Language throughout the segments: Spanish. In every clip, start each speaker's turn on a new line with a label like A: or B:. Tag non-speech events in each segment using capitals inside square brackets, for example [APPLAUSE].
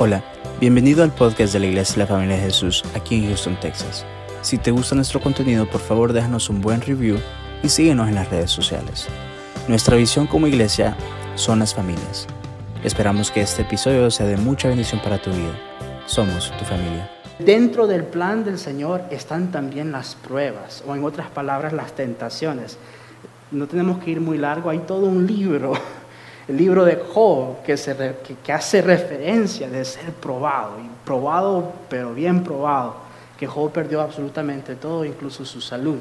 A: Hola, bienvenido al podcast de la Iglesia de la Familia de Jesús aquí en Houston, Texas. Si te gusta nuestro contenido, por favor déjanos un buen review y síguenos en las redes sociales. Nuestra visión como iglesia son las familias. Esperamos que este episodio sea de mucha bendición para tu vida. Somos tu familia.
B: Dentro del plan del Señor están también las pruebas, o en otras palabras, las tentaciones. No tenemos que ir muy largo, hay todo un libro el libro de Job que, hace referencia de ser probado, y probado, pero bien probado, que Job perdió absolutamente todo, incluso su salud.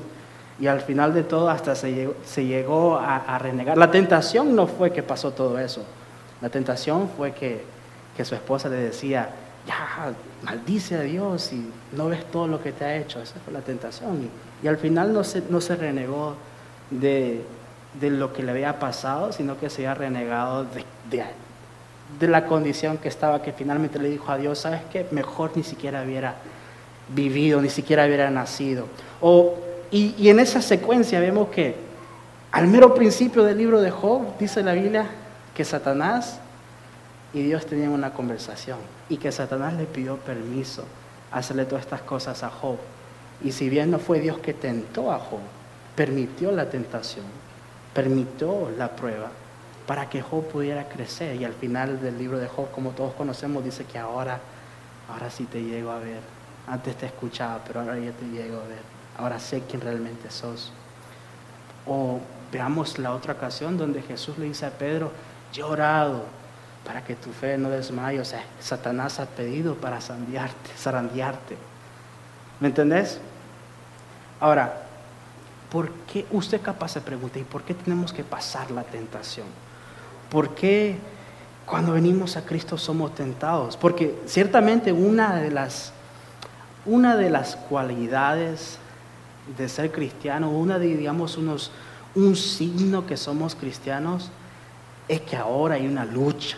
B: Y al final de todo hasta se llegó, a, renegar. La tentación no fue que pasó todo eso. La tentación fue que, su esposa le decía, ya, maldice a Dios y no ves todo lo que te ha hecho. Esa fue la tentación. Y, al final no se renegó de, de lo que le había pasado, sino que se había renegado de, la condición que estaba, que finalmente le dijo a Dios, ¿sabes qué? Mejor ni siquiera hubiera vivido, ni siquiera hubiera nacido. O, y, y en esa secuencia vemos que al mero principio del libro de Job, dice la Biblia, que Satanás y Dios tenían una conversación y que Satanás le pidió permiso a hacerle todas estas cosas a Job. Y si bien no fue Dios que tentó a Job, permitió la tentación permitió la prueba para que Job pudiera crecer. Y al final del libro de Job, como todos conocemos, dice que ahora, ahora sí te llego a ver. Antes te escuchaba, pero ahora ya te llego a ver. Ahora sé quién realmente sos. O veamos la otra ocasión donde Jesús le dice a Pedro, yo orado para que tu fe no desmaye. O sea, Satanás ha pedido para zarandearte. ¿Me entendés? Ahora, ¿por qué usted capaz se pregunta, ¿y por qué tenemos que pasar la tentación? ¿Por qué cuando venimos a Cristo somos tentados? Porque ciertamente una de las, una de las cualidades de ser cristiano, una de, digamos, unos, un signo que somos cristianos, es que ahora hay una lucha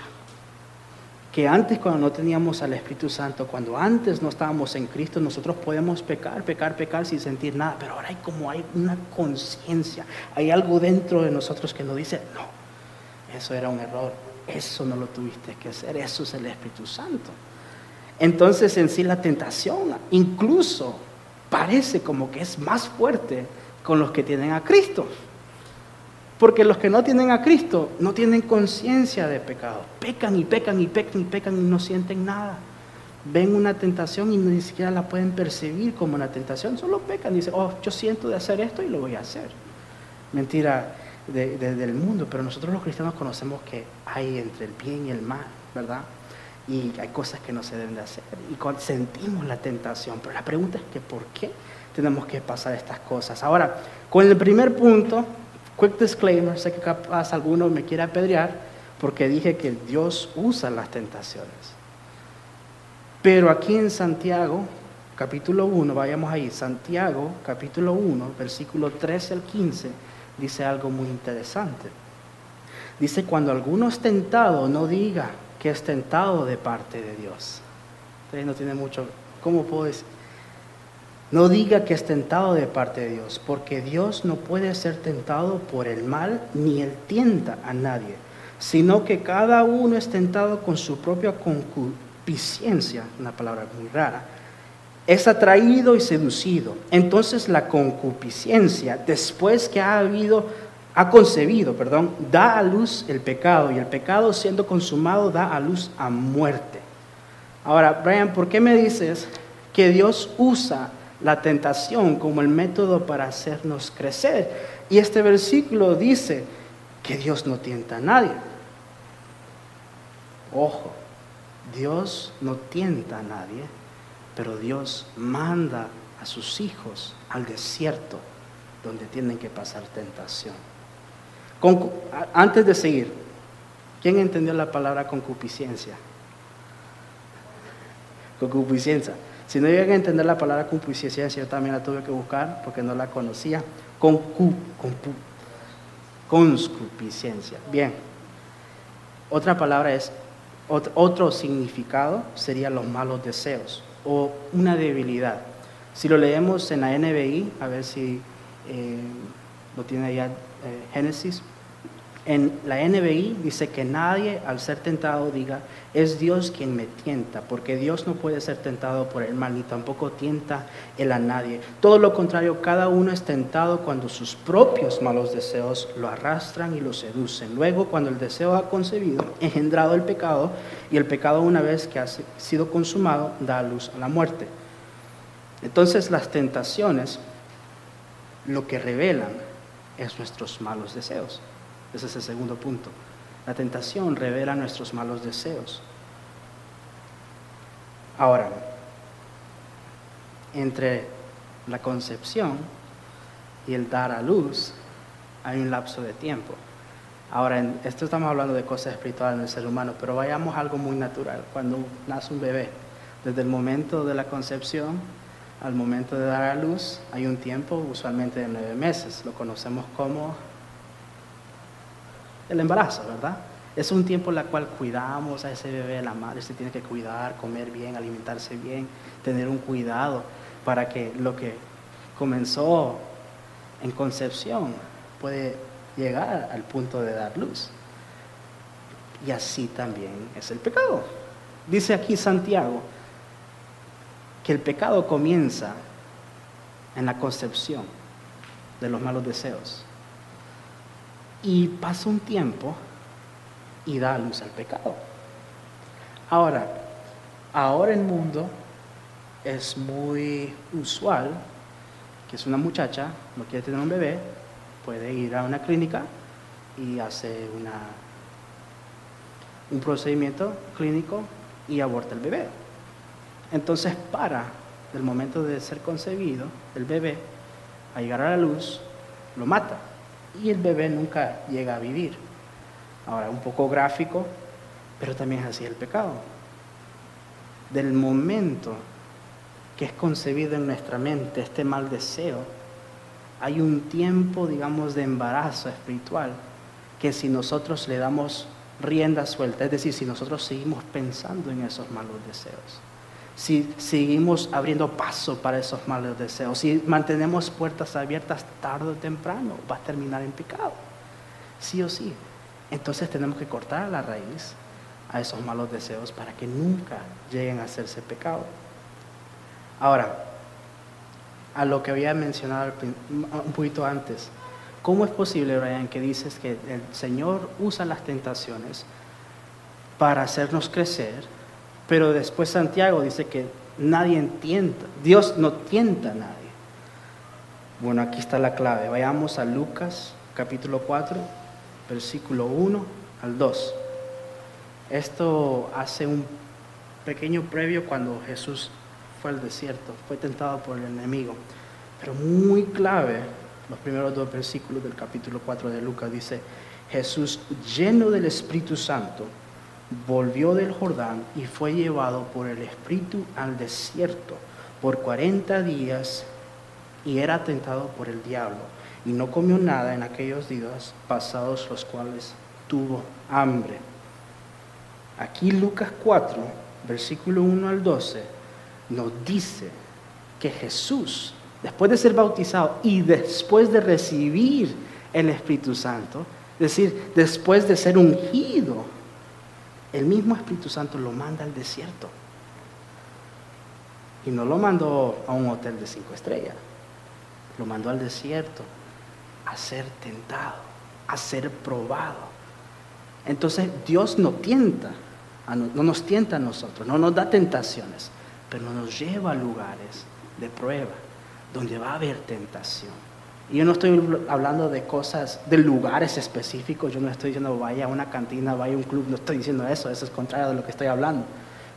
B: que antes cuando no teníamos al Espíritu Santo, cuando antes no estábamos en Cristo, nosotros podemos pecar, pecar, pecar sin sentir nada, pero ahora hay como hay una conciencia, hay algo dentro de nosotros que nos dice, no, eso era un error, eso no lo tuviste que hacer, eso es el Espíritu Santo. Entonces en sí la tentación incluso parece como que es más fuerte con los que tienen a Cristo. Porque los que no tienen a Cristo no tienen conciencia de pecado. Pecan y pecan y pecan y pecan y no sienten nada. Ven una tentación y ni siquiera la pueden percibir como una tentación. Solo pecan y dicen, oh, yo siento de hacer esto y lo voy a hacer. Mentira del mundo. Pero nosotros los cristianos conocemos que hay entre el bien y el mal, ¿verdad? Y hay cosas que no se deben de hacer. Y sentimos la tentación. Pero la pregunta es que ¿por qué tenemos que pasar estas cosas? Ahora, con el primer punto Quick disclaimer, sé que capaz alguno me quiera apedrear porque dije que Dios usa las tentaciones. Pero aquí en Santiago, capítulo 1, vayamos ahí, Santiago, capítulo 1, versículo 13 al 15, dice algo muy interesante. Dice, cuando alguno es tentado, no diga que es tentado de parte de Dios. Ustedes no tiene mucho, ¿cómo puedo decir? No diga que es tentado de parte de Dios, porque Dios no puede ser tentado por el mal, ni él tienta a nadie, sino que cada uno es tentado con su propia concupiscencia, una palabra muy rara, es atraído y seducido. Entonces la concupiscencia, después que ha habido, ha concebido, perdón, da a luz el pecado, y el pecado siendo consumado da a luz a muerte. Ahora, Brian, ¿por qué me dices que Dios usa la tentación como el método para hacernos crecer. Y este versículo dice que Dios no tienta a nadie. Ojo, Dios no tienta a nadie, pero Dios manda a sus hijos al desierto donde tienen que pasar tentación. antes de seguir, ¿quién entendió la palabra concupiscencia? [LAUGHS] Concupiscencia. Si no llegan a entender la palabra concupiscencia, yo también la tuve que buscar porque no la conocía. Concu, concupiscencia. Bien. Otra palabra es, otro, significado sería los malos deseos o una debilidad. Si lo leemos en la NBI, a ver si eh, lo tiene allá eh, Génesis, En la NBI dice que nadie al ser tentado diga, es Dios quien me tienta, porque Dios no puede ser tentado por el mal, ni tampoco tienta él a nadie. Todo lo contrario, cada uno es tentado cuando sus propios malos deseos lo arrastran y lo seducen. Luego, cuando el deseo ha concebido, engendrado el pecado, y el pecado una vez que ha sido consumado, da luz a la muerte. Entonces las tentaciones lo que revelan es nuestros malos deseos. Ese es el segundo punto. La tentación revela nuestros malos deseos. Ahora, entre la concepción y el dar a luz hay un lapso de tiempo. Ahora, esto estamos hablando de cosas espirituales en el ser humano, pero vayamos a algo muy natural. Cuando nace un bebé, desde el momento de la concepción al momento de dar a luz hay un tiempo, usualmente de nueve meses. Lo conocemos como el embarazo, ¿verdad? Es un tiempo en el cual cuidamos a ese bebé, la madre se tiene que cuidar, comer bien, alimentarse bien, tener un cuidado para que lo que comenzó en concepción puede llegar al punto de dar luz. Y así también es el pecado. Dice aquí Santiago que el pecado comienza en la concepción de los malos deseos. Y pasa un tiempo y da luz al pecado. Ahora, ahora el mundo es muy usual que es una muchacha, no quiere tener un bebé, puede ir a una clínica y hace una, un procedimiento clínico y aborta el bebé. Entonces para del momento de ser concebido, el bebé, a llegar a la luz, lo mata y el bebé nunca llega a vivir. Ahora, un poco gráfico, pero también es así el pecado. Del momento que es concebido en nuestra mente este mal deseo, hay un tiempo, digamos, de embarazo espiritual que si nosotros le damos rienda suelta, es decir, si nosotros seguimos pensando en esos malos deseos, si seguimos abriendo paso para esos malos deseos, si mantenemos puertas abiertas tarde o temprano, va a terminar en pecado. Sí o sí. Entonces tenemos que cortar la raíz a esos malos deseos para que nunca lleguen a hacerse pecado. Ahora, a lo que había mencionado un poquito antes, ¿cómo es posible, Brian, que dices que el Señor usa las tentaciones para hacernos crecer? Pero después Santiago dice que nadie entienda, Dios no tienta a nadie. Bueno, aquí está la clave. Vayamos a Lucas capítulo 4, versículo 1 al 2. Esto hace un pequeño previo cuando Jesús fue al desierto, fue tentado por el enemigo. Pero muy clave, los primeros dos versículos del capítulo 4 de Lucas dice, Jesús lleno del Espíritu Santo, volvió del Jordán y fue llevado por el Espíritu al desierto por cuarenta días y era tentado por el diablo y no comió nada en aquellos días pasados los cuales tuvo hambre. Aquí Lucas 4, versículo 1 al 12, nos dice que Jesús, después de ser bautizado y después de recibir el Espíritu Santo, es decir, después de ser ungido, el mismo Espíritu Santo lo manda al desierto. Y no lo mandó a un hotel de cinco estrellas, lo mandó al desierto a ser tentado, a ser probado. Entonces Dios no tienta, no nos tienta a nosotros, no nos da tentaciones, pero nos lleva a lugares de prueba, donde va a haber tentación. Y yo no estoy hablando de cosas, de lugares específicos, yo no estoy diciendo vaya a una cantina, vaya a un club, no estoy diciendo eso, eso es contrario de lo que estoy hablando.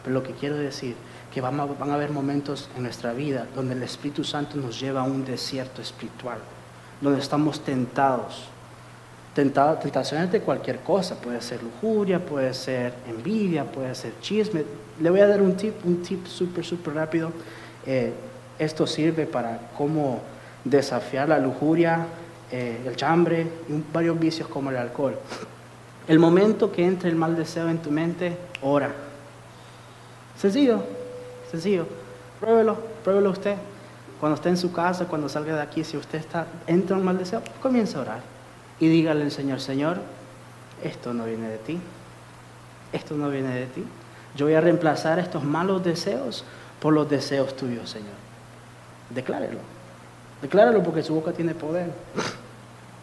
B: Pero lo que quiero decir, que van a, van a haber momentos en nuestra vida donde el Espíritu Santo nos lleva a un desierto espiritual, donde estamos tentados. tentaciones de cualquier cosa, puede ser lujuria, puede ser envidia, puede ser chisme. Le voy a dar un tip, un tip súper, súper rápido. Eh, esto sirve para cómo desafiar la lujuria, eh, el chambre y varios vicios como el alcohol. El momento que entre el mal deseo en tu mente, ora. Sencillo, sencillo. Pruébelo, pruébelo usted. Cuando esté en su casa, cuando salga de aquí, si usted está, entra un mal deseo, comienza a orar. Y dígale al Señor, Señor, esto no viene de ti, esto no viene de ti. Yo voy a reemplazar estos malos deseos por los deseos tuyos, Señor. Declárelo. Decláralo porque su boca tiene poder.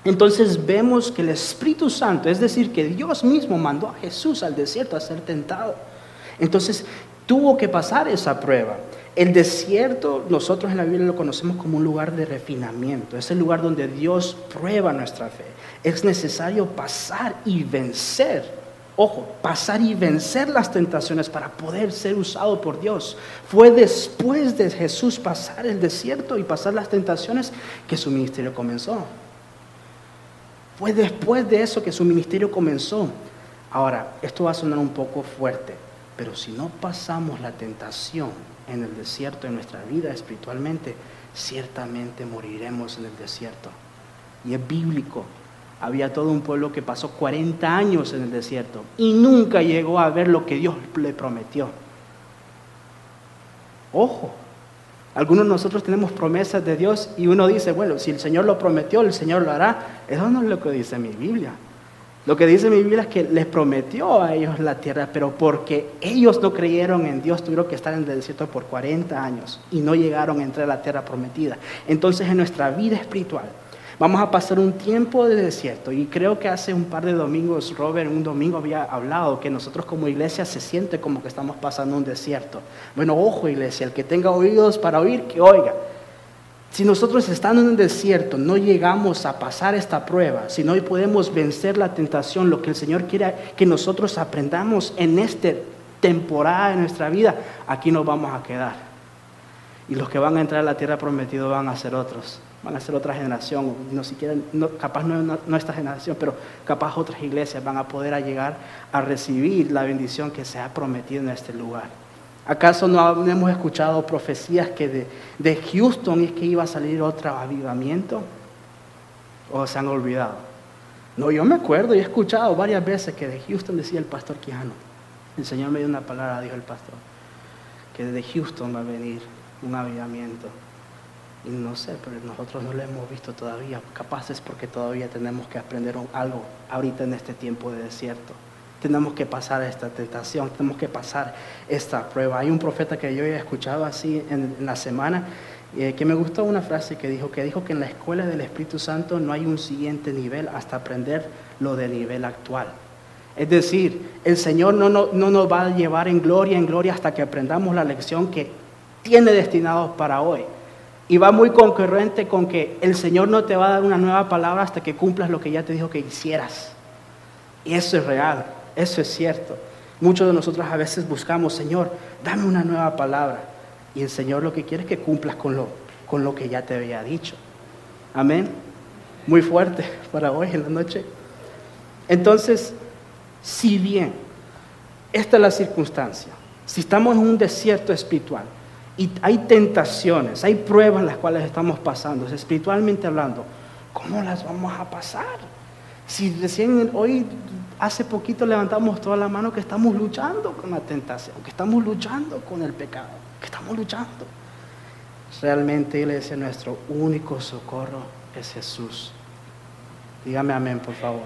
B: Entonces vemos que el Espíritu Santo, es decir, que Dios mismo mandó a Jesús al desierto a ser tentado. Entonces tuvo que pasar esa prueba. El desierto, nosotros en la Biblia lo conocemos como un lugar de refinamiento. Es el lugar donde Dios prueba nuestra fe. Es necesario pasar y vencer Ojo, pasar y vencer las tentaciones para poder ser usado por Dios. Fue después de Jesús pasar el desierto y pasar las tentaciones que su ministerio comenzó. Fue después de eso que su ministerio comenzó. Ahora, esto va a sonar un poco fuerte, pero si no pasamos la tentación en el desierto en nuestra vida espiritualmente, ciertamente moriremos en el desierto. Y es bíblico había todo un pueblo que pasó 40 años en el desierto y nunca llegó a ver lo que Dios le prometió. Ojo, algunos de nosotros tenemos promesas de Dios y uno dice, bueno, si el Señor lo prometió, el Señor lo hará. Eso no es lo que dice mi Biblia. Lo que dice mi Biblia es que les prometió a ellos la tierra, pero porque ellos no creyeron en Dios, tuvieron que estar en el desierto por 40 años y no llegaron a entrar a la tierra prometida. Entonces en nuestra vida espiritual, Vamos a pasar un tiempo de desierto y creo que hace un par de domingos, Robert, un domingo había hablado que nosotros como iglesia se siente como que estamos pasando un desierto. Bueno, ojo iglesia, el que tenga oídos para oír, que oiga. Si nosotros estando en un desierto no llegamos a pasar esta prueba, si no podemos vencer la tentación, lo que el Señor quiere que nosotros aprendamos en esta temporada de nuestra vida, aquí nos vamos a quedar. Y los que van a entrar a la tierra prometida van a ser otros van a ser otra generación, no siquiera, capaz no, esta generación, pero capaz otras iglesias van a poder llegar a recibir la bendición que se ha prometido en este lugar. ¿Acaso no hemos escuchado profecías que de, de Houston es que iba a salir otro avivamiento? ¿O se han olvidado? No, yo me acuerdo y he escuchado varias veces que de Houston decía el pastor Quijano. El Señor me dio una palabra, dijo el pastor, que de Houston va a venir un avivamiento. Y no sé, pero nosotros no lo hemos visto todavía. Capaces porque todavía tenemos que aprender algo ahorita en este tiempo de desierto. Tenemos que pasar esta tentación, tenemos que pasar esta prueba. Hay un profeta que yo he escuchado así en, la semana eh, que me gustó una frase que dijo, que dijo que en la escuela del Espíritu Santo no hay un siguiente nivel hasta aprender lo del nivel actual. Es decir, el Señor no, no, no nos va a llevar en gloria, en gloria hasta que aprendamos la lección que tiene destinado para hoy. Y va muy concurrente con que el Señor no te va a dar una nueva palabra hasta que cumplas lo que ya te dijo que hicieras. Y eso es real, eso es cierto. Muchos de nosotros a veces buscamos, Señor, dame una nueva palabra. Y el Señor lo que quiere es que cumplas con lo, con lo que ya te había dicho. Amén. Muy fuerte [LAUGHS] para hoy en la noche. Entonces, si bien esta es la circunstancia, si estamos en un desierto espiritual, y hay tentaciones, hay pruebas las cuales estamos pasando, espiritualmente hablando. ¿Cómo las vamos a pasar? Si recién hoy, hace poquito levantamos toda la mano que estamos luchando con la tentación, que estamos luchando con el pecado, que estamos luchando. Realmente, iglesia, nuestro único socorro es Jesús. Dígame amén, por favor.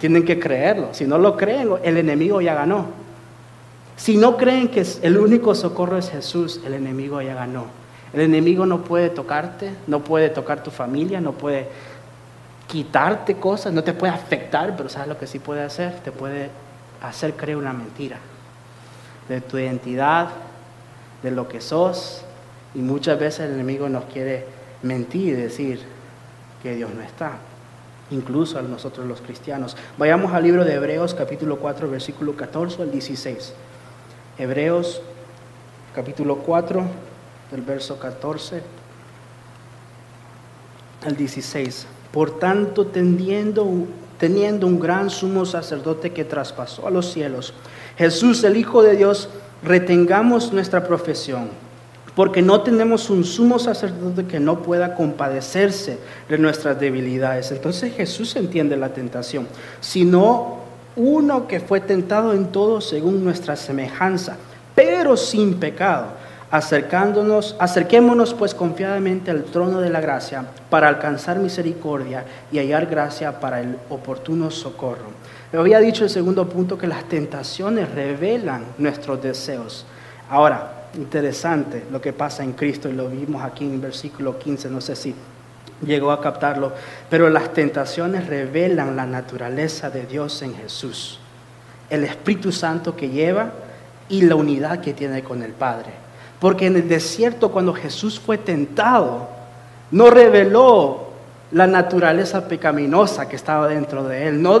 B: Tienen que creerlo. Si no lo creen, el enemigo ya ganó. Si no creen que el único socorro es Jesús, el enemigo ya ganó. El enemigo no puede tocarte, no puede tocar tu familia, no puede quitarte cosas, no te puede afectar, pero ¿sabes lo que sí puede hacer? Te puede hacer creer una mentira de tu identidad, de lo que sos. Y muchas veces el enemigo nos quiere mentir y decir que Dios no está, incluso a nosotros los cristianos. Vayamos al libro de Hebreos capítulo 4, versículo 14 al 16. Hebreos capítulo 4, del verso 14 al 16. Por tanto, teniendo, teniendo un gran sumo sacerdote que traspasó a los cielos, Jesús, el Hijo de Dios, retengamos nuestra profesión, porque no tenemos un sumo sacerdote que no pueda compadecerse de nuestras debilidades. Entonces Jesús entiende la tentación, sino uno que fue tentado en todo según nuestra semejanza, pero sin pecado. Acercándonos, acerquémonos pues confiadamente al trono de la gracia para alcanzar misericordia y hallar gracia para el oportuno socorro. había dicho el segundo punto que las tentaciones revelan nuestros deseos. Ahora, interesante lo que pasa en Cristo y lo vimos aquí en el versículo 15, no sé si llegó a captarlo, pero las tentaciones revelan la naturaleza de Dios en Jesús, el Espíritu Santo que lleva y la unidad que tiene con el Padre. Porque en el desierto cuando Jesús fue tentado, no reveló la naturaleza pecaminosa que estaba dentro de él, no,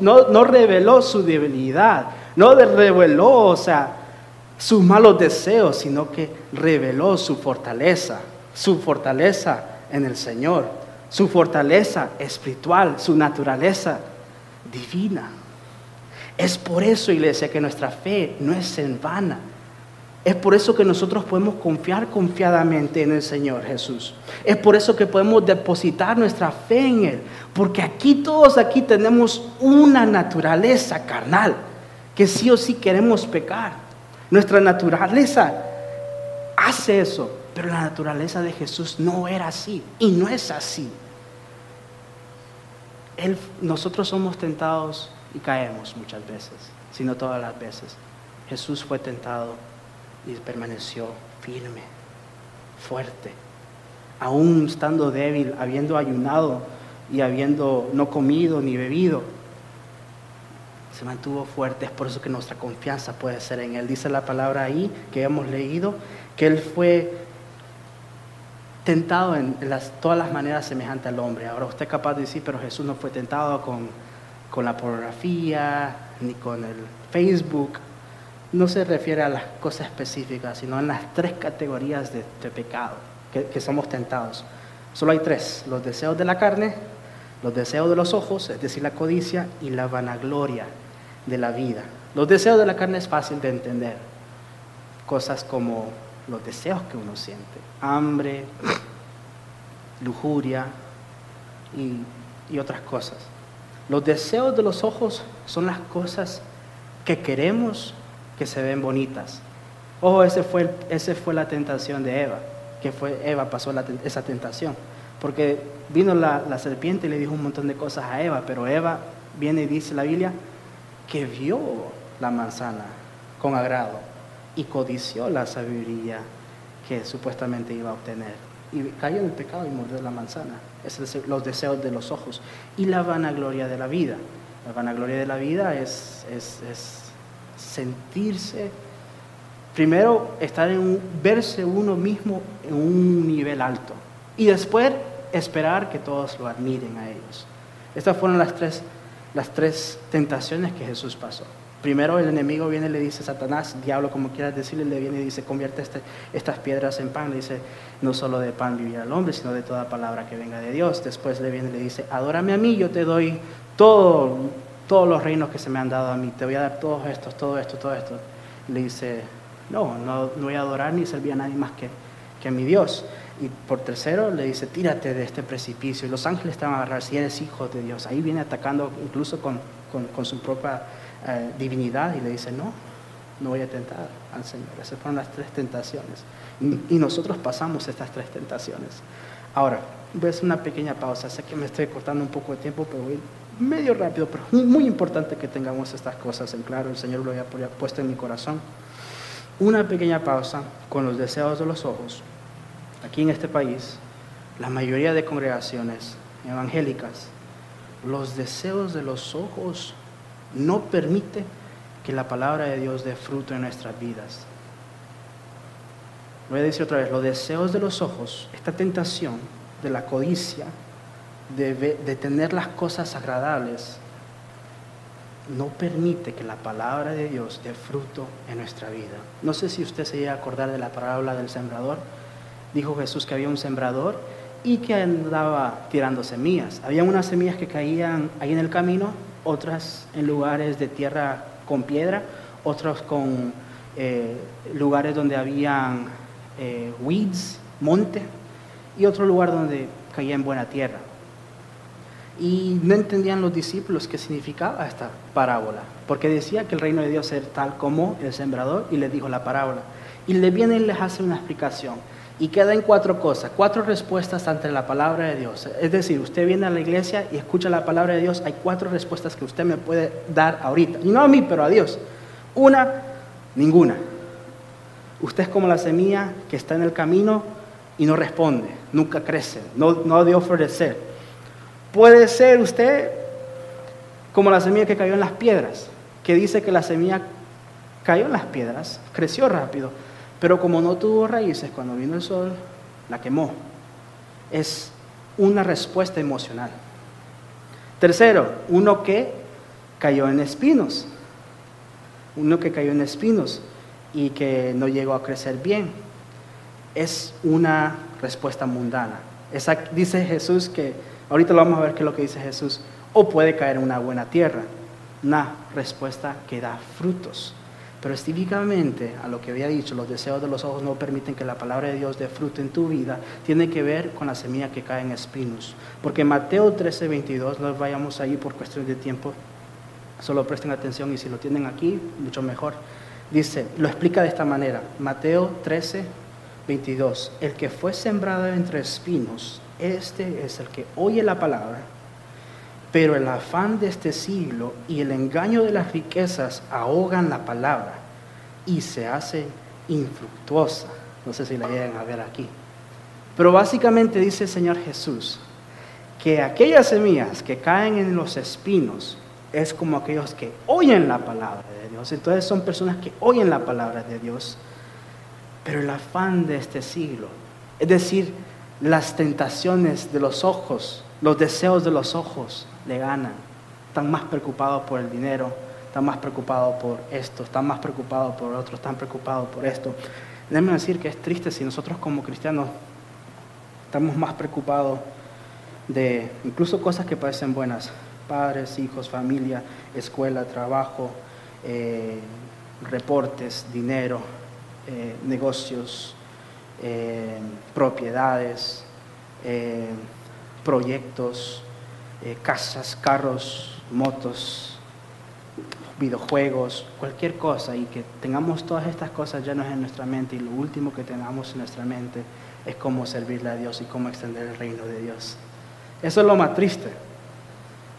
B: no, reveló su debilidad, no reveló, o sea, sus malos deseos, sino que reveló su fortaleza, su fortaleza en el Señor, su fortaleza espiritual, su naturaleza divina. Es por eso, iglesia, que nuestra fe no es en vana. Es por eso que nosotros podemos confiar confiadamente en el Señor Jesús. Es por eso que podemos depositar nuestra fe en Él. Porque aquí todos aquí tenemos una naturaleza carnal que sí o sí queremos pecar. Nuestra naturaleza hace eso. Pero la naturaleza de Jesús no era así y no es así. nosotros somos tentados y caemos muchas veces, sino todas las veces. Jesús fue tentado y permaneció firme, fuerte, aún estando débil, habiendo ayunado y habiendo no comido ni bebido. Se mantuvo fuerte, es por eso que nuestra confianza puede ser en Él. Dice la palabra ahí que hemos leído, que Él fue tentado en todas las maneras semejantes al hombre. Ahora usted es capaz de decir, pero Jesús no fue tentado con, la pornografía, ni con el Facebook. No se refiere a las cosas específicas, sino en las tres categorías de, pecado que, que somos tentados. Solo hay tres, los deseos de la carne, los deseos de los ojos, es decir, la codicia, y la vanagloria de la vida. Los deseos de la carne es fácil de entender. Cosas como los deseos que uno siente. Hambre, lujuria y, otras cosas. Los deseos de los ojos son las cosas que queremos que se ven bonitas. Ojo, ese fue, ese fue la tentación de Eva, que fue Eva pasó esa tentación. Porque vino la, la, serpiente y le dijo un montón de cosas a Eva, pero Eva viene y dice la Biblia que vio la manzana con agrado y codició la sabiduría que supuestamente iba a obtener. Y cayó en el pecado y mordió la manzana. Son los deseos de los ojos. Y la vanagloria de la vida. La vanagloria de la vida es, es, sentirse, primero estar en un, verse uno mismo en un nivel alto. Y después esperar que todos lo admiren a ellos. Estas fueron las tres, las tres tentaciones que Jesús pasó. Primero el enemigo viene y le dice, Satanás, diablo, como quieras decirle, le viene y dice, convierte este, estas piedras en pan. Le dice, no solo de pan vivirá el hombre, sino de toda palabra que venga de Dios. Después le viene y le dice, adórame a mí, yo te doy todo, todos los reinos que se me han dado a mí. Te voy a dar todos estos, todo esto, todo esto. Le dice, no, no, voy a adorar ni servir a nadie más que, a mi Dios. Y por tercero le dice, tírate de este precipicio. Y los ángeles te van a agarrar si eres hijo de Dios. Ahí viene atacando incluso con su propia eh, divinidad y le dice, no, no voy a tentar al Señor. Esas fueron las tres tentaciones. Y, nosotros pasamos estas tres tentaciones. Ahora, voy a hacer una pequeña pausa. Sé que me estoy cortando un poco de tiempo, pero voy medio rápido, pero muy importante que tengamos estas cosas en claro. El Señor lo había puesto en mi corazón. Una pequeña pausa con los deseos de los ojos. Aquí en este país, la mayoría de congregaciones evangélicas, los deseos de los ojos no permite que la palabra de Dios dé fruto en nuestras vidas. Voy a decir otra vez, los deseos de los ojos, esta tentación de la codicia, de, tener las cosas agradables, no permite que la palabra de Dios dé fruto en nuestra vida. No sé si usted se llega a acordar de la parábola del sembrador. Dijo Jesús que había un sembrador y que andaba tirando semillas. Había unas semillas que caían ahí en el camino otras en lugares de tierra con piedra, otros con eh, lugares donde habían eh, weeds, monte, y otro lugar donde caía en buena tierra. Y no entendían los discípulos qué significaba esta parábola, porque decía que el reino de Dios era tal como el sembrador y les dijo la parábola. Y le viene y les hace una explicación. Y queda en cuatro cosas, cuatro respuestas ante la palabra de Dios. Es decir, usted viene a la iglesia y escucha la palabra de Dios, hay cuatro respuestas que usted me puede dar ahorita. Y no a mí, pero a Dios. Una, ninguna. Usted es como la semilla que está en el camino y no responde, nunca crece, no, no de ofrecer. Puede ser usted como la semilla que cayó en las piedras, que dice que la semilla cayó en las piedras, creció rápido, pero como no tuvo raíces, cuando vino el sol, la quemó. Es una respuesta emocional. Tercero, uno que cayó en espinos. Uno que cayó en espinos y que no llegó a crecer bien. Es una respuesta mundana. Esa, dice Jesús que, ahorita lo vamos a ver qué es lo que dice Jesús, o puede caer en una buena tierra. Una respuesta que da frutos. Pero específicamente a lo que había dicho, los deseos de los ojos no permiten que la palabra de Dios dé fruto en tu vida, tiene que ver con la semilla que cae en espinos. Porque Mateo 13, 22, no vayamos ahí por cuestión de tiempo, solo presten atención y si lo tienen aquí, mucho mejor. Dice, lo explica de esta manera, Mateo 13, 22, el que fue sembrado entre espinos, este es el que oye la palabra pero el afán de este siglo y el engaño de las riquezas ahogan la palabra y se hace infructuosa. No sé si la llegan a ver aquí. Pero básicamente dice el Señor Jesús que aquellas semillas que caen en los espinos es como aquellos que oyen la palabra de Dios. Entonces son personas que oyen la palabra de Dios, pero el afán de este siglo, es decir, las tentaciones de los ojos, los deseos de los ojos, le ganan. Están más preocupados por el dinero, están más preocupados por esto, están más preocupados por otro, están preocupados por esto. Déjenme decir que es triste si nosotros como cristianos estamos más preocupados de incluso cosas que parecen buenas, padres, hijos, familia, escuela, trabajo, eh, reportes, dinero, eh, negocios, eh, propiedades, proyectos, eh, casas, carros, motos, videojuegos, cualquier cosa, y que tengamos todas estas cosas llenas en nuestra mente, y lo último que tengamos en nuestra mente es cómo servirle a Dios y cómo extender el reino de Dios. Eso es lo más triste.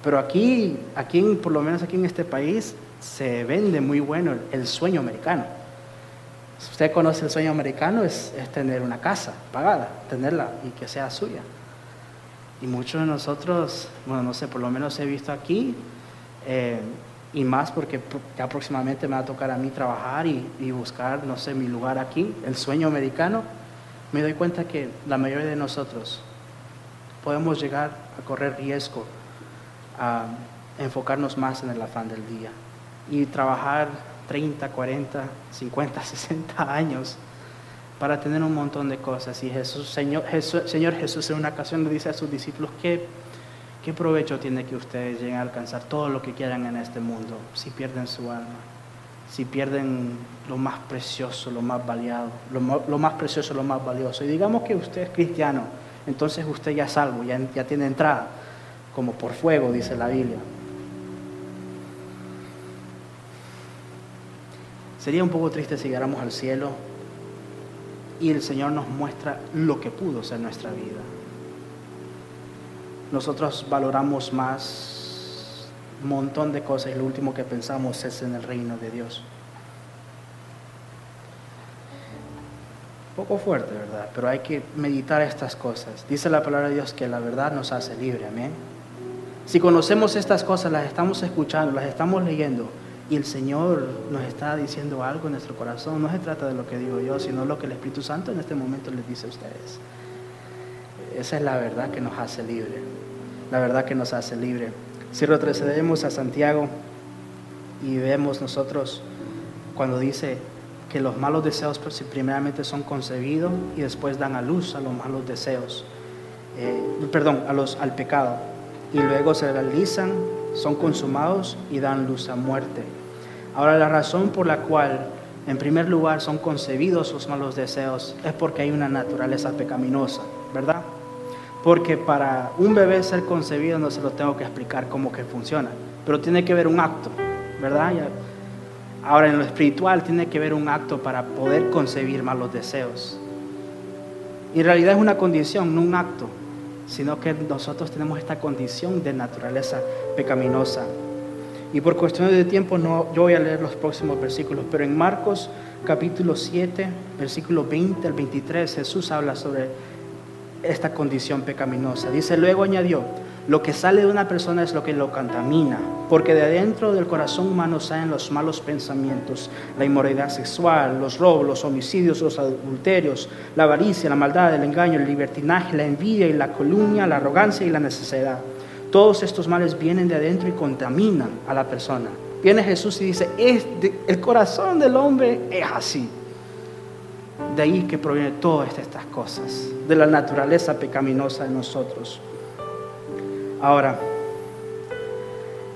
B: Pero aquí, aquí por lo menos aquí en este país, se vende muy bueno el, sueño americano. Si usted conoce el sueño americano, es tener una casa pagada, tenerla y que sea suya. Y muchos de nosotros, bueno, no sé, por lo menos he visto aquí, eh, y más porque ya próximamente me va a tocar a mí trabajar y, buscar, no sé, mi lugar aquí, el sueño americano, me doy cuenta que la mayoría de nosotros podemos llegar a correr riesgo, a enfocarnos más en el afán del día y trabajar 30, 40, 50, 60 años para tener un montón de cosas. Y Jesús, Señor, Jesús, Señor Jesús en una ocasión le dice a sus discípulos, ¿qué, ¿qué provecho tiene que ustedes lleguen a alcanzar todo lo que quieran en este mundo si pierden su alma? Si pierden lo más precioso, lo más valioso, lo, más precioso, lo más valioso. Y digamos que usted es cristiano, entonces usted ya es salvo, ya, ya tiene entrada, como por fuego, dice la Biblia. Sería un poco triste si llegáramos al cielo y el Señor nos muestra lo que pudo ser nuestra vida. Nosotros valoramos más un montón de cosas y lo último que pensamos es en el reino de Dios. poco fuerte, ¿verdad? Pero hay que meditar estas cosas. Dice la palabra de Dios que la verdad nos hace libre, amén. Si conocemos estas cosas, las estamos escuchando, las estamos leyendo, y el Señor nos está diciendo algo en nuestro corazón. No se trata de lo que digo yo, sino lo que el Espíritu Santo en este momento les dice a ustedes. Esa es la verdad que nos hace libre. La verdad que nos hace libre. Si retrocedemos a Santiago y vemos nosotros cuando dice que los malos deseos pues, primeramente son concebidos y después dan a luz a los malos deseos, eh, perdón, a los, al pecado, y luego se realizan, son consumados y dan luz a muerte. Ahora la razón por la cual en primer lugar son concebidos los malos deseos es porque hay una naturaleza pecaminosa, ¿verdad? Porque para un bebé ser concebido no se lo tengo que explicar cómo que funciona, pero tiene que haber un acto, ¿verdad? Ahora en lo espiritual tiene que haber un acto para poder concebir malos deseos. Y en realidad es una condición, no un acto, sino que nosotros tenemos esta condición de naturaleza pecaminosa. Y por cuestiones de tiempo no, yo voy a leer los próximos versículos, pero en Marcos capítulo 7, versículo 20 al 23, Jesús habla sobre esta condición pecaminosa. Dice, luego añadió, lo que sale de una persona es lo que lo contamina, porque de adentro del corazón humano salen los malos pensamientos, la inmoralidad sexual, los robos, los homicidios, los adulterios, la avaricia, la maldad, el engaño, el libertinaje, la envidia y la calumnia, la arrogancia y la necesidad. Todos estos males vienen de adentro y contaminan a la persona. Viene Jesús y dice, el corazón del hombre es así. De ahí que provienen todas estas cosas, de la naturaleza pecaminosa de nosotros. Ahora,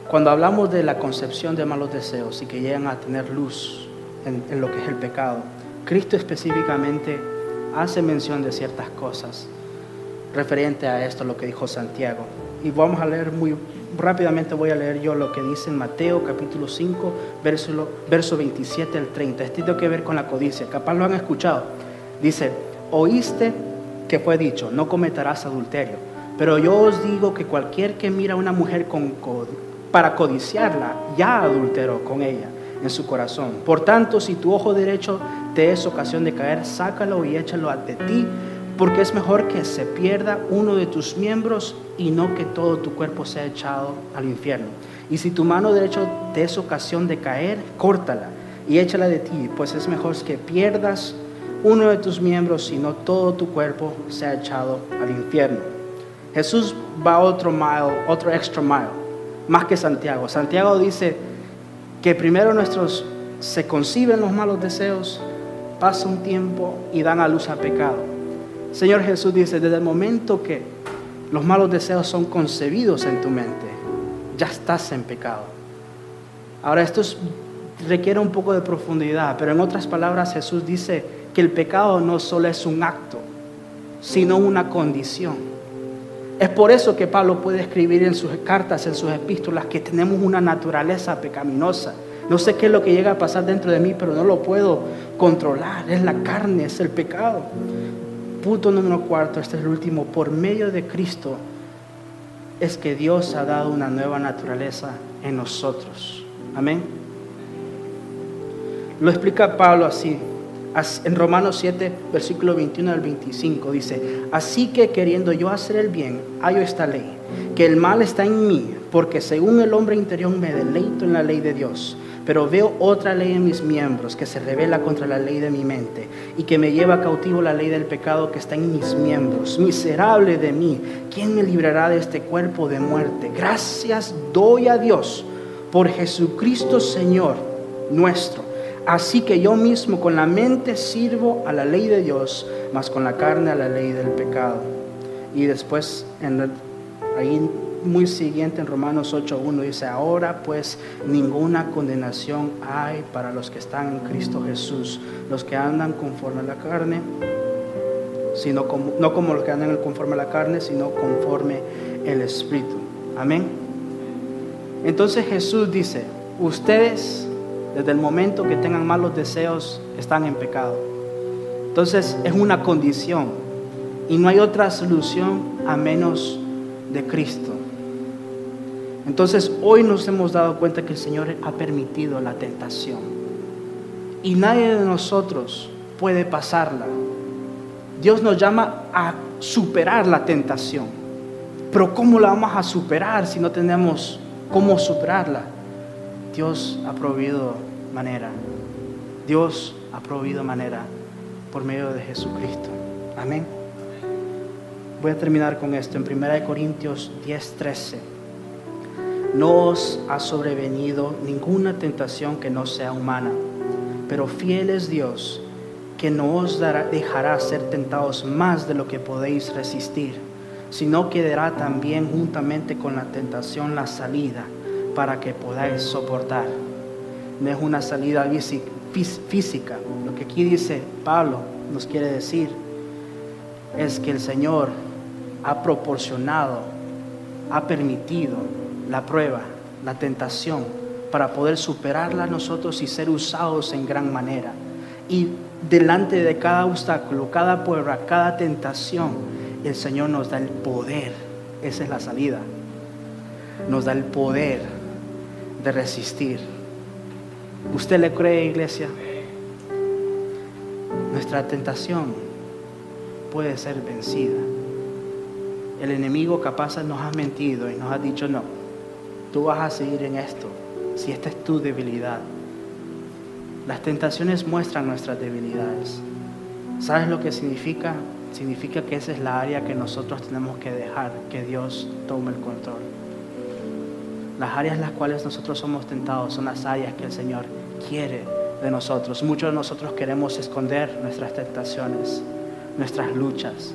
B: cuando hablamos de la concepción de malos deseos y que llegan a tener luz en, lo que es el pecado, Cristo específicamente hace mención de ciertas cosas referente a esto, lo que dijo Santiago. Y vamos a leer muy rápidamente, voy a leer yo lo que dice en Mateo capítulo 5, verso, verso 27 al 30. Esto tiene que ver con la codicia, capaz lo han escuchado. Dice, oíste que fue dicho, no cometerás adulterio. Pero yo os digo que cualquier que mira a una mujer con, para codiciarla, ya adulteró con ella en su corazón. Por tanto, si tu ojo derecho te es ocasión de caer, sácalo y échalo ante ti, porque es mejor que se pierda uno de tus miembros y no que todo tu cuerpo sea echado al infierno. Y si tu mano derecha te es ocasión de caer, córtala y échala de ti, pues es mejor que pierdas uno de tus miembros y no todo tu cuerpo sea echado al infierno. Jesús va otro mile, otro extra mile, más que Santiago. Santiago dice que primero nuestros se conciben los malos deseos, pasa un tiempo y dan a luz a pecado. Señor Jesús dice, desde el momento que los malos deseos son concebidos en tu mente, ya estás en pecado. Ahora esto requiere un poco de profundidad, pero en otras palabras Jesús dice que el pecado no solo es un acto, sino una condición. Es por eso que Pablo puede escribir en sus cartas, en sus epístolas, que tenemos una naturaleza pecaminosa. No sé qué es lo que llega a pasar dentro de mí, pero no lo puedo controlar. Es la carne, es el pecado. Punto número cuarto, este es el último. Por medio de Cristo es que Dios ha dado una nueva naturaleza en nosotros. Amén. Lo explica Pablo así. En Romanos 7, versículo 21 al 25 dice, así que queriendo yo hacer el bien, hallo esta ley, que el mal está en mí, porque según el hombre interior me deleito en la ley de Dios, pero veo otra ley en mis miembros que se revela contra la ley de mi mente y que me lleva cautivo la ley del pecado que está en mis miembros. Miserable de mí, ¿quién me librará de este cuerpo de muerte? Gracias doy a Dios por Jesucristo Señor nuestro Así que yo mismo con la mente sirvo a la ley de Dios, mas con la carne a la ley del pecado. Y después, en ahí muy siguiente en Romanos 8.1 dice, ahora pues ninguna condenación hay para los que están en Cristo Jesús, los que andan conforme a la carne, sino como, no como los que andan conforme a la carne, sino conforme el Espíritu. Amén. Entonces Jesús dice, ustedes desde el momento que tengan malos deseos, están en pecado. Entonces es una condición y no hay otra solución a menos de Cristo. Entonces hoy nos hemos dado cuenta que el Señor ha permitido la tentación y nadie de nosotros puede pasarla. Dios nos llama a superar la tentación. Pero ¿cómo la vamos a superar si no tenemos cómo superarla? Dios ha proveído manera. Dios ha proveído manera por medio de Jesucristo. Amén. Voy a terminar con esto en 1 Corintios 10:13. No os ha sobrevenido ninguna tentación que no sea humana, pero fiel es Dios que no os dejará ser tentados más de lo que podéis resistir, sino que dará también juntamente con la tentación la salida para que podáis soportar. No es una salida física. Lo que aquí dice Pablo nos quiere decir es que el Señor ha proporcionado, ha permitido la prueba, la tentación, para poder superarla nosotros y ser usados en gran manera. Y delante de cada obstáculo, cada prueba, cada tentación, el Señor nos da el poder. Esa es la salida. Nos da el poder de resistir. ¿Usted le cree, iglesia? Nuestra tentación puede ser vencida. El enemigo capaz nos ha mentido y nos ha dicho, no, tú vas a seguir en esto, si esta es tu debilidad. Las tentaciones muestran nuestras debilidades. ¿Sabes lo que significa? Significa que esa es la área que nosotros tenemos que dejar que Dios tome el control. Las áreas en las cuales nosotros somos tentados son las áreas que el Señor quiere de nosotros. Muchos de nosotros queremos esconder nuestras tentaciones, nuestras luchas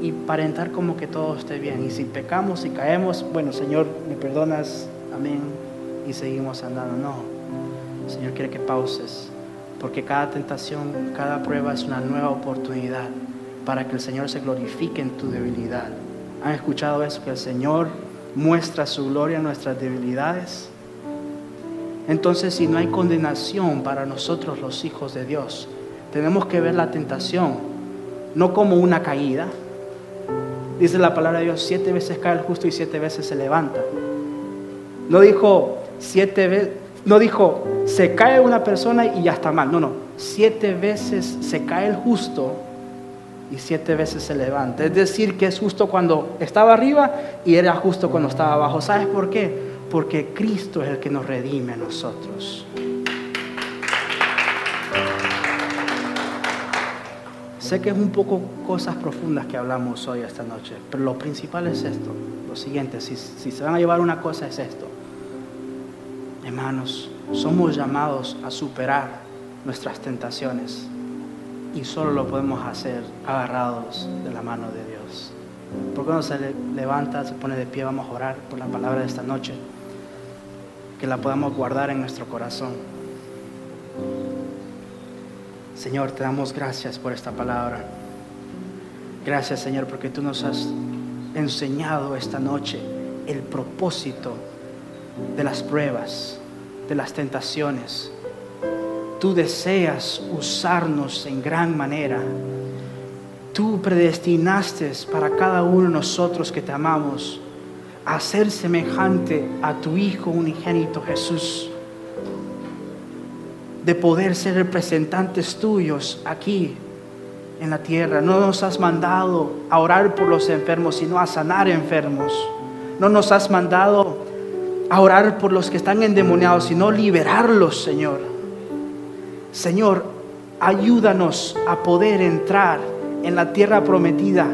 B: y parentar como que todo esté bien. Y si pecamos y caemos, bueno, Señor, me perdonas, amén, y seguimos andando. No, Señor quiere que pauses, porque cada tentación, cada prueba es una nueva oportunidad para que el Señor se glorifique en tu debilidad. ¿Han escuchado eso? Que el Señor muestra su gloria en nuestras debilidades. Entonces, si no hay condenación para nosotros los hijos de Dios, tenemos que ver la tentación no como una caída. Dice la palabra de Dios, siete veces cae el justo y siete veces se levanta. No dijo siete veces, no dijo, se cae una persona y ya está mal. No, no. Siete veces se cae el justo y siete veces se levanta. Es decir, que es justo cuando estaba arriba y era justo cuando estaba abajo. ¿Sabes por qué? Porque Cristo es el que nos redime a nosotros. Sé que es un poco cosas profundas que hablamos hoy esta noche, pero lo principal es esto, lo siguiente, si, se van a llevar una cosa es esto. Hermanos, somos llamados a superar nuestras tentaciones y solo lo podemos hacer agarrados de la mano de Dios. Porque cuando se levanta, se pone de pie, vamos a orar por la palabra de esta noche, que la podamos guardar en nuestro corazón. Señor, te damos gracias por esta palabra. Gracias, Señor, porque tú nos has enseñado esta noche el propósito de las pruebas de las tentaciones. Tú deseas usarnos en gran manera. Tú predestinaste para cada uno de nosotros que te amamos a ser semejante a tu Hijo unigénito Jesús. De poder ser representantes tuyos aquí en la tierra. No nos has mandado a orar por los enfermos, sino a sanar enfermos. No nos has mandado a orar por los que están endemoniados, sino liberarlos, Señor. Señor, ayúdanos a poder entrar en la tierra prometida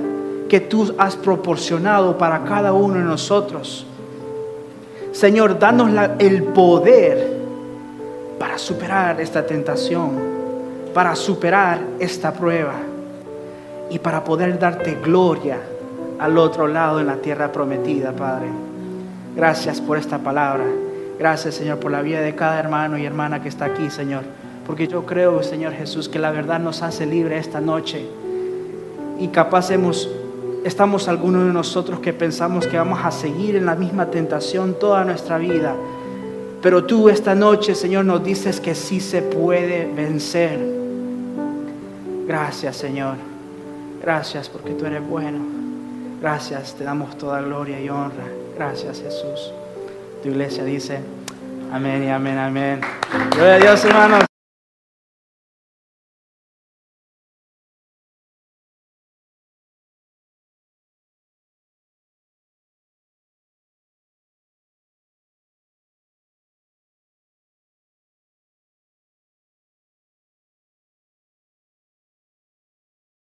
B: que tú has proporcionado para cada uno de nosotros. Señor, danos el poder para superar esta tentación, para superar esta prueba y para poder darte gloria al otro lado en la tierra prometida, Padre. Gracias por esta palabra. Gracias, Señor, por la vida de cada hermano y hermana que está aquí, Señor. Porque yo creo, Señor Jesús, que la verdad nos hace libre esta noche. Y capaz estamos algunos de nosotros que pensamos que vamos a seguir en la misma tentación toda nuestra vida. Pero tú esta noche, Señor, nos dices que sí se puede vencer. Gracias, Señor. Gracias porque tú eres bueno. Gracias, te damos toda gloria y honra. Gracias Jesús. Tu iglesia dice, amén y amén, amén. Gloria a Dios hermanos.